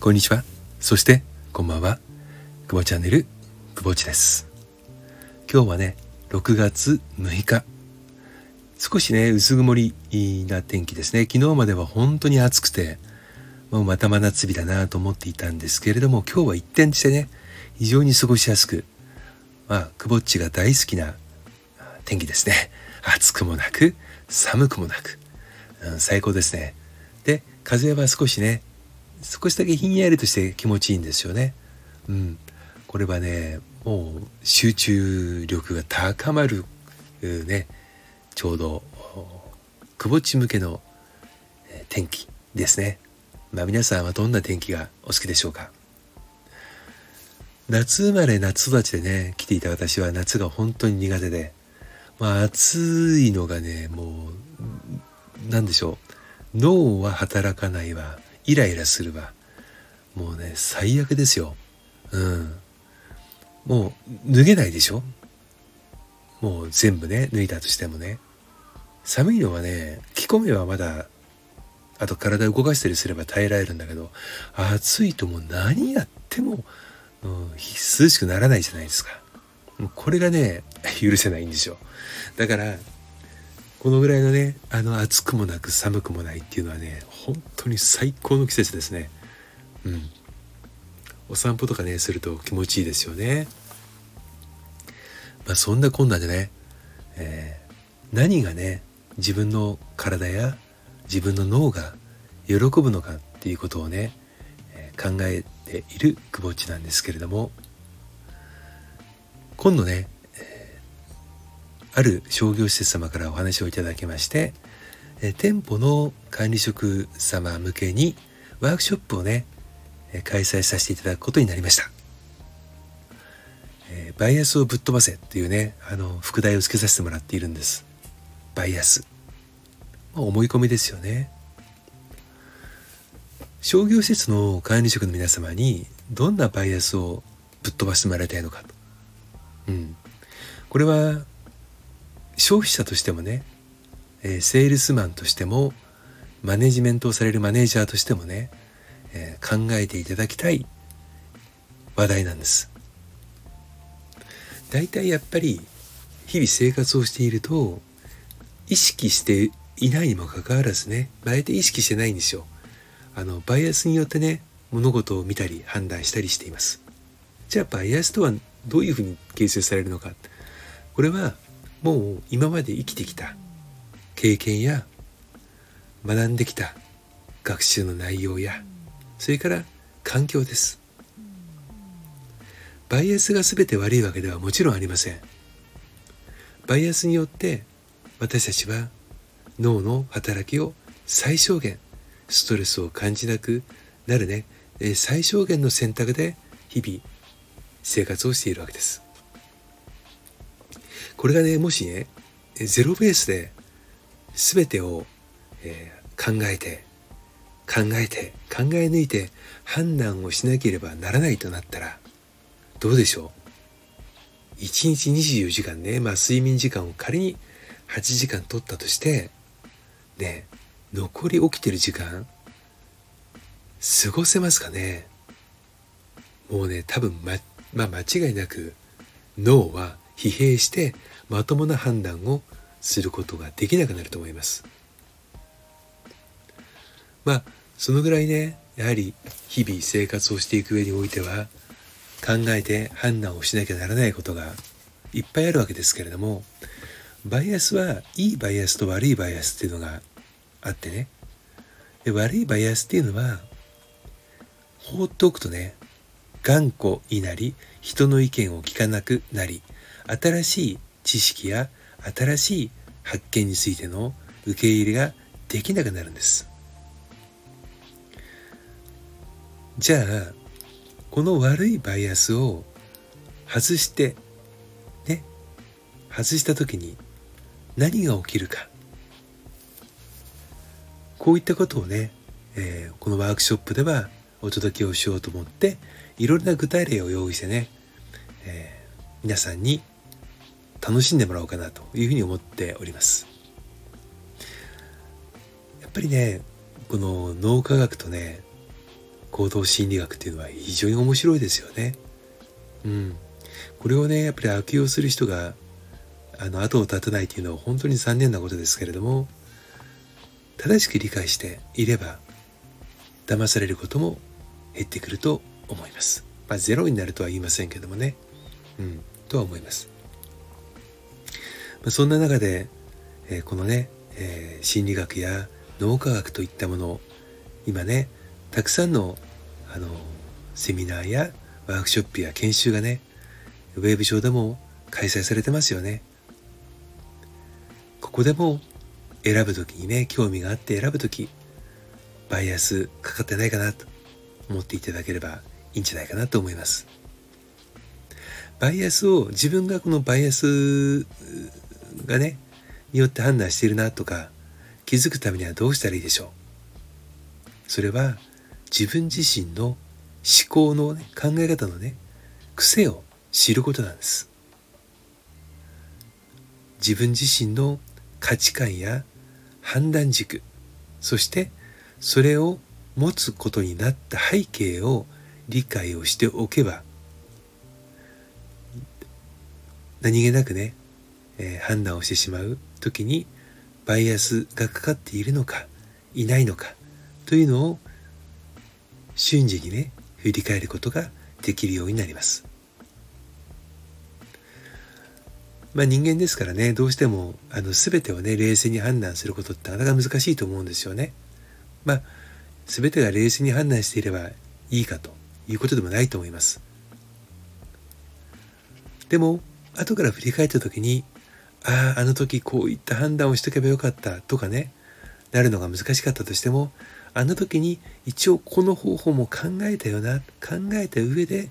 こんにちは。そして、こんばんは。くぼチャンネル、くぼちです。今日はね、6月6日。少しね、薄曇りな天気ですね。昨日までは本当に暑くて、もうまた真夏日だなと思っていたんですけれども、今日は一転してね、非常に過ごしやすく、まあ、くぼっちが大好きな天気ですね。暑くもなく、寒くもなく、うん、最高ですね。で、風は少しね、少しだけひんやりとして気持ちいいんですよね。うん。これはね、もう集中力が高まる、ね、ちょうど、くぼち向けの天気ですね。まあ皆さんはどんな天気がお好きでしょうか夏生まれ夏育ちでね、来ていた私は夏が本当に苦手で、まあ暑いのがね、もう、なんでしょう。脳は働かないわ。イライラするわ。もうね、最悪ですよ。うん。もう脱げないでしょ？もう全部ね、脱いだとしてもね。寒いのはね、着込めばまだ、あと体動かしたりすれば耐えられるんだけど、暑いともう何やっても、うん、涼しくならないじゃないですか。もうこれがね、許せないんですよ。だから、このぐらいのね、あの暑くもなく寒くもないっていうのはね、本当に最高の季節ですね。うん。お散歩とかね、すると気持ちいいですよね。まあそんなこんなでね、えー、何がね、自分の体や自分の脳が喜ぶのかっていうことをね、えー、考えているくぼっちなんですけれども、今度ね、ある商業施設様からお話をいただきまして、え店舗の管理職様向けにワークショップをね、え開催させていただくことになりました。えバイアスをぶっ飛ばせっていうね、あの、副題を付けさせてもらっているんです。バイアス。まあ、思い込みですよね。商業施設の管理職の皆様にどんなバイアスをぶっ飛ばしてもらいたいのかと。うん。これは消費者としてもね、えー、セールスマンとしてもマネジメントをされるマネージャーとしてもね、えー、考えていただきたい話題なんです。大体やっぱり日々生活をしていると意識していないにもかかわらずね大体意識してないんですよ。あのバイアスによってね物事を見たり判断したりしています。じゃあバイアスとはどういうふうに形成されるのかこれはもう今まで生きてきた経験や学んできた学習の内容やそれから環境ですバイアスが全て悪いわけではもちろんありませんバイアスによって私たちは脳の働きを最小限ストレスを感じなくなるね最小限の選択で日々生活をしているわけですこれがねもしねゼロベースで全てを、えー、考えて考えて考え抜いて判断をしなければならないとなったらどうでしょう？1日24時間ね、まあ、睡眠時間を仮に8時間取ったとしてね残り起きてる時間過ごせますかね？もうね多分ま、まあ、間違いなく脳は疲弊してまともな判断をすることができなくなると思います。まあそのぐらいねやはり日々生活をしていく上においては考えて判断をしなきゃならないことがいっぱいあるわけですけれどもバイアスはいいバイアスと悪いバイアスっていうのがあってねで悪いバイアスっていうのは放っておくとね頑固になり人の意見を聞かなくなり新しい知識や新しい発見についての受け入れができなくなるんです。じゃあこの悪いバイアスを外してね外した時に何が起きるかこういったことをね、えー、このワークショップではお届けをしようと思っていろんな具体例を用意してね、えー、皆さんに楽しんでもらおうかなというふうに思っておりますやっぱりねこの脳科学とね行動心理学っていうのは非常に面白いですよね。うん。これをね、やっぱり悪用する人が、あの、後を絶たないというのは本当に残念なことですけれども、正しく理解していれば、騙されることも減ってくると思います。まあ、ゼロになるとは言いませんけどもね。うん、とは思います。そんな中で、え、このね、え、心理学や脳科学といったものを今ねたくさんのあのセミナーやワークショップや研修がねウェブ上でも開催されてますよね。ここでも選ぶ時にね興味があって選ぶ時バイアスかかってないかなと思っていただければいいんじゃないかなと思います。バイアスを自分がこのバイアスがねによって判断しているなとか気づくためにはどうしたらいいでしょう。それは自分自身の思考の、ね、考え方のね癖を知ることなんです。自分自身の価値観や判断軸そしてそれを持つことになった背景を理解をしておけば何気なくね、えー、判断をしてしまう時にバイアスがかかっているのかいないのかというのを瞬時にね振り返ることができるようになります。まあ人間ですからねどうしてもあの全てをね冷静に判断することってなかなか難しいと思うんですよね。まあ全てが冷静に判断していればいいかということでもないと思います。でも後から振り返った時にあああの時こういった判断をしとけばよかったとかねなるのが難しかったとしてもあの時に一応この方法も考えたよな考えた上で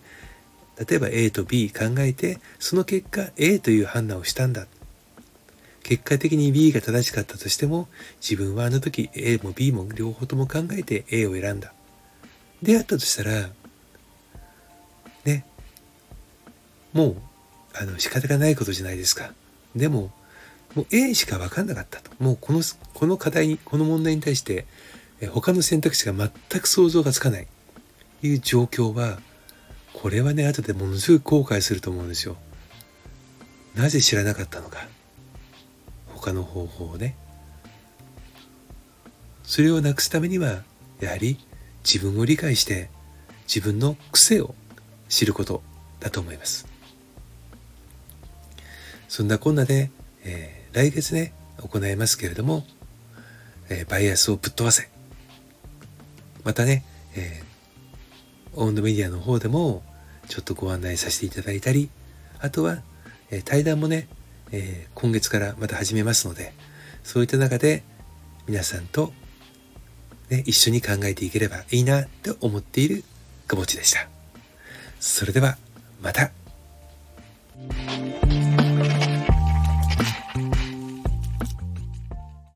例えば A と B 考えてその結果 A という判断をしたんだ。結果的に B が正しかったとしても自分はあの時 A も B も両方とも考えて A を選んだ。であったとしたらねもうあの仕方がないことじゃないですか。でももう A しか分かんなかったと。もうこのこの課題にこの問題に対して他の選択肢が全く想像がつかない。いう状況はこれはね後でものすごい後悔すると思うんですよ。なぜ知らなかったのか。他の方法をね。それをなくすためにはやはり自分を理解して自分の癖を知ることだと思います。そんなこんなで、えー、来月ね行いますけれども、えー、バイアスをぶっ飛ばせまたね、えー、オンドメディアの方でもちょっとご案内させていただいたり、あとは、え、対談もね、え、今月からまた始めますので、そういった中で皆さんと、ね、一緒に考えていければいいなと思っている久保地でした。それではまた